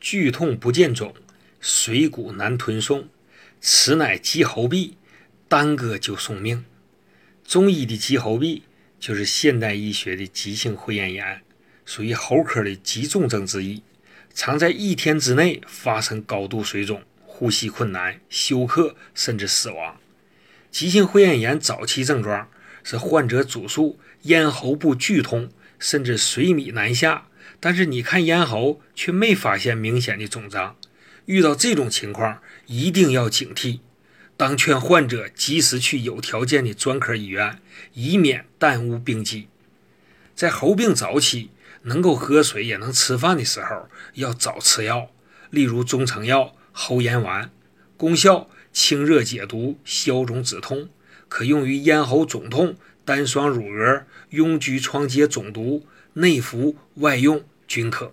剧痛不见肿，水谷难吞送，此乃急喉痹，耽搁就送命。中医的急喉痹就是现代医学的急性会厌炎，属于喉科的急重症之一，常在一天之内发生高度水肿、呼吸困难、休克甚至死亡。急性会厌炎早期症状是患者主诉咽喉部剧痛，甚至水米难下，但是你看咽喉却没发现明显的肿胀。遇到这种情况，一定要警惕。当劝患者及时去有条件的专科医院，以免耽误病机。在喉病早期，能够喝水也能吃饭的时候，要早吃药，例如中成药喉炎丸，功效清热解毒、消肿止痛，可用于咽喉肿痛、单双乳蛾、痈疽疮疖肿毒，内服外用均可。